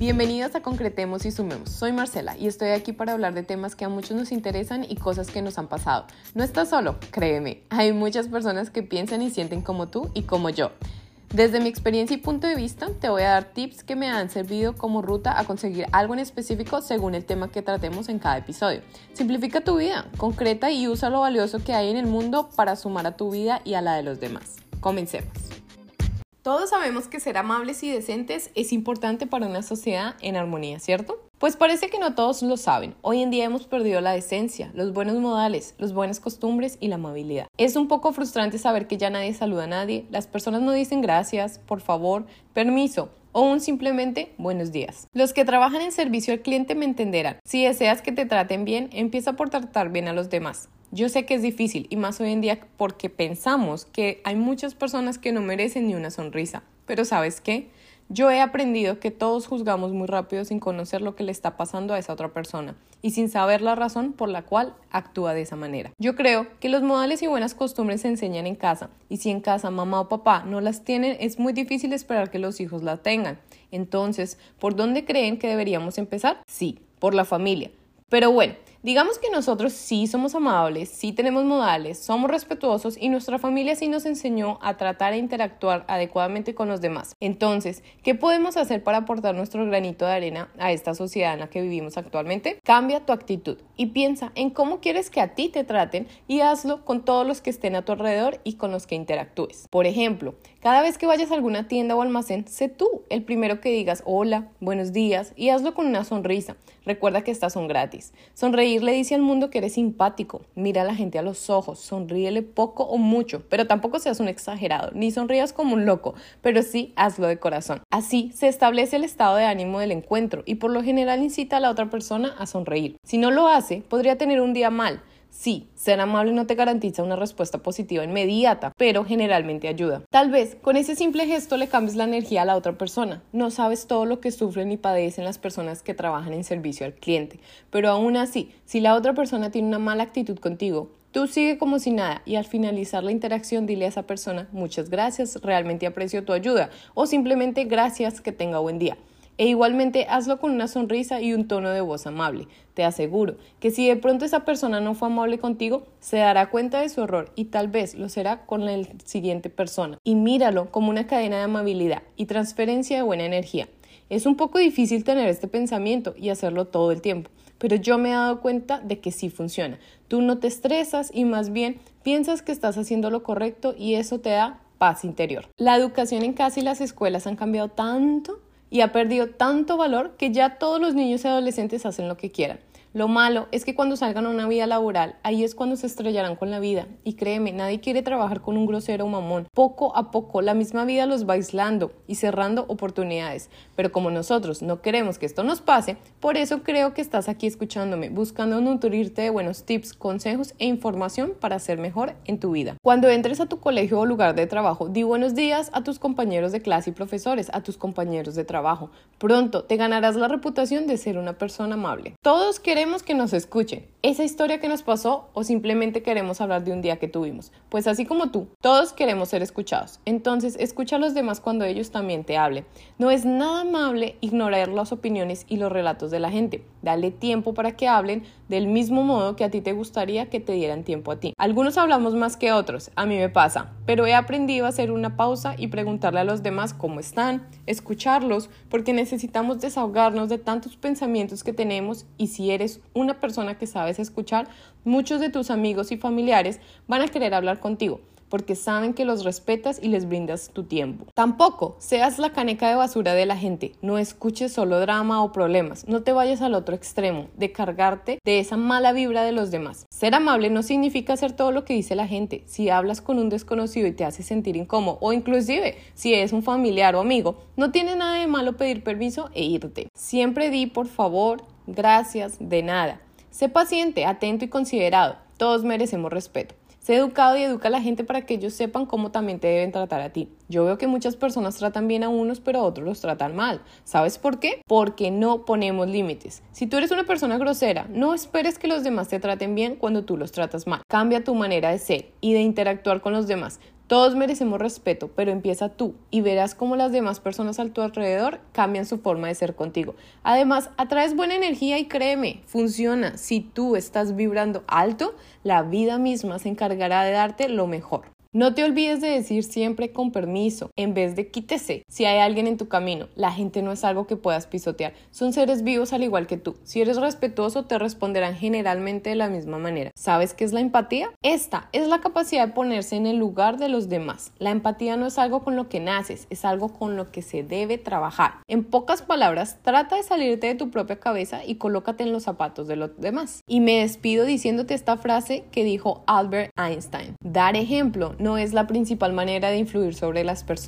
Bienvenidos a Concretemos y Sumemos. Soy Marcela y estoy aquí para hablar de temas que a muchos nos interesan y cosas que nos han pasado. No estás solo, créeme. Hay muchas personas que piensan y sienten como tú y como yo. Desde mi experiencia y punto de vista, te voy a dar tips que me han servido como ruta a conseguir algo en específico según el tema que tratemos en cada episodio. Simplifica tu vida, concreta y usa lo valioso que hay en el mundo para sumar a tu vida y a la de los demás. Comencemos. Todos sabemos que ser amables y decentes es importante para una sociedad en armonía, ¿cierto? Pues parece que no todos lo saben. Hoy en día hemos perdido la decencia, los buenos modales, las buenas costumbres y la amabilidad. Es un poco frustrante saber que ya nadie saluda a nadie, las personas no dicen gracias, por favor, permiso, o un simplemente buenos días. Los que trabajan en servicio al cliente me entenderán. Si deseas que te traten bien, empieza por tratar bien a los demás. Yo sé que es difícil y más hoy en día porque pensamos que hay muchas personas que no merecen ni una sonrisa. Pero ¿sabes qué? Yo he aprendido que todos juzgamos muy rápido sin conocer lo que le está pasando a esa otra persona y sin saber la razón por la cual actúa de esa manera. Yo creo que los modales y buenas costumbres se enseñan en casa y si en casa mamá o papá no las tienen es muy difícil esperar que los hijos las tengan. Entonces, ¿por dónde creen que deberíamos empezar? Sí, por la familia. Pero bueno, Digamos que nosotros sí somos amables, sí tenemos modales, somos respetuosos y nuestra familia sí nos enseñó a tratar e interactuar adecuadamente con los demás. Entonces, ¿qué podemos hacer para aportar nuestro granito de arena a esta sociedad en la que vivimos actualmente? Cambia tu actitud y piensa en cómo quieres que a ti te traten y hazlo con todos los que estén a tu alrededor y con los que interactúes. Por ejemplo, cada vez que vayas a alguna tienda o almacén, sé tú el primero que digas hola, buenos días y hazlo con una sonrisa. Recuerda que estas son gratis. Sonreír le dice al mundo que eres simpático. Mira a la gente a los ojos, sonríele poco o mucho, pero tampoco seas un exagerado, ni sonrías como un loco, pero sí hazlo de corazón. Así se establece el estado de ánimo del encuentro y por lo general incita a la otra persona a sonreír. Si no lo hace, podría tener un día mal, Sí, ser amable no te garantiza una respuesta positiva inmediata, pero generalmente ayuda. Tal vez con ese simple gesto le cambies la energía a la otra persona. No sabes todo lo que sufren y padecen las personas que trabajan en servicio al cliente, pero aún así, si la otra persona tiene una mala actitud contigo, Tú sigue como si nada y al finalizar la interacción dile a esa persona muchas gracias, realmente aprecio tu ayuda o simplemente gracias, que tenga buen día. E igualmente hazlo con una sonrisa y un tono de voz amable. Te aseguro que si de pronto esa persona no fue amable contigo, se dará cuenta de su error y tal vez lo será con la siguiente persona. Y míralo como una cadena de amabilidad y transferencia de buena energía. Es un poco difícil tener este pensamiento y hacerlo todo el tiempo, pero yo me he dado cuenta de que sí funciona. Tú no te estresas y más bien piensas que estás haciendo lo correcto y eso te da paz interior. La educación en casa y las escuelas han cambiado tanto y ha perdido tanto valor que ya todos los niños y adolescentes hacen lo que quieran. Lo malo es que cuando salgan a una vida laboral, ahí es cuando se estrellarán con la vida. Y créeme, nadie quiere trabajar con un grosero mamón. Poco a poco, la misma vida los va aislando y cerrando oportunidades. Pero como nosotros no queremos que esto nos pase, por eso creo que estás aquí escuchándome, buscando nutrirte de buenos tips, consejos e información para ser mejor en tu vida. Cuando entres a tu colegio o lugar de trabajo, di buenos días a tus compañeros de clase y profesores, a tus compañeros de trabajo. Pronto te ganarás la reputación de ser una persona amable. Todos queremos queremos que nos escuchen, esa historia que nos pasó o simplemente queremos hablar de un día que tuvimos. Pues así como tú, todos queremos ser escuchados. Entonces, escucha a los demás cuando ellos también te hablen. No es nada amable ignorar las opiniones y los relatos de la gente. Dale tiempo para que hablen del mismo modo que a ti te gustaría que te dieran tiempo a ti. Algunos hablamos más que otros, a mí me pasa, pero he aprendido a hacer una pausa y preguntarle a los demás cómo están, escucharlos, porque necesitamos desahogarnos de tantos pensamientos que tenemos y si eres una persona que escuchar, muchos de tus amigos y familiares van a querer hablar contigo porque saben que los respetas y les brindas tu tiempo. Tampoco seas la caneca de basura de la gente, no escuches solo drama o problemas, no te vayas al otro extremo de cargarte de esa mala vibra de los demás. Ser amable no significa hacer todo lo que dice la gente. Si hablas con un desconocido y te hace sentir incómodo o inclusive si es un familiar o amigo, no tiene nada de malo pedir permiso e irte. Siempre di por favor, gracias, de nada. Sé paciente, atento y considerado. Todos merecemos respeto. Sé educado y educa a la gente para que ellos sepan cómo también te deben tratar a ti. Yo veo que muchas personas tratan bien a unos, pero a otros los tratan mal. ¿Sabes por qué? Porque no ponemos límites. Si tú eres una persona grosera, no esperes que los demás te traten bien cuando tú los tratas mal. Cambia tu manera de ser y de interactuar con los demás. Todos merecemos respeto, pero empieza tú y verás cómo las demás personas a tu alrededor cambian su forma de ser contigo. Además, atraes buena energía y créeme, funciona. Si tú estás vibrando alto, la vida misma se encargará de darte lo mejor. No te olvides de decir siempre con permiso, en vez de quítese. Si hay alguien en tu camino, la gente no es algo que puedas pisotear. Son seres vivos al igual que tú. Si eres respetuoso, te responderán generalmente de la misma manera. ¿Sabes qué es la empatía? Esta es la capacidad de ponerse en el lugar de los demás. La empatía no es algo con lo que naces, es algo con lo que se debe trabajar. En pocas palabras, trata de salirte de tu propia cabeza y colócate en los zapatos de los demás. Y me despido diciéndote esta frase que dijo Albert Einstein. Dar ejemplo no es la principal manera de influir sobre las personas.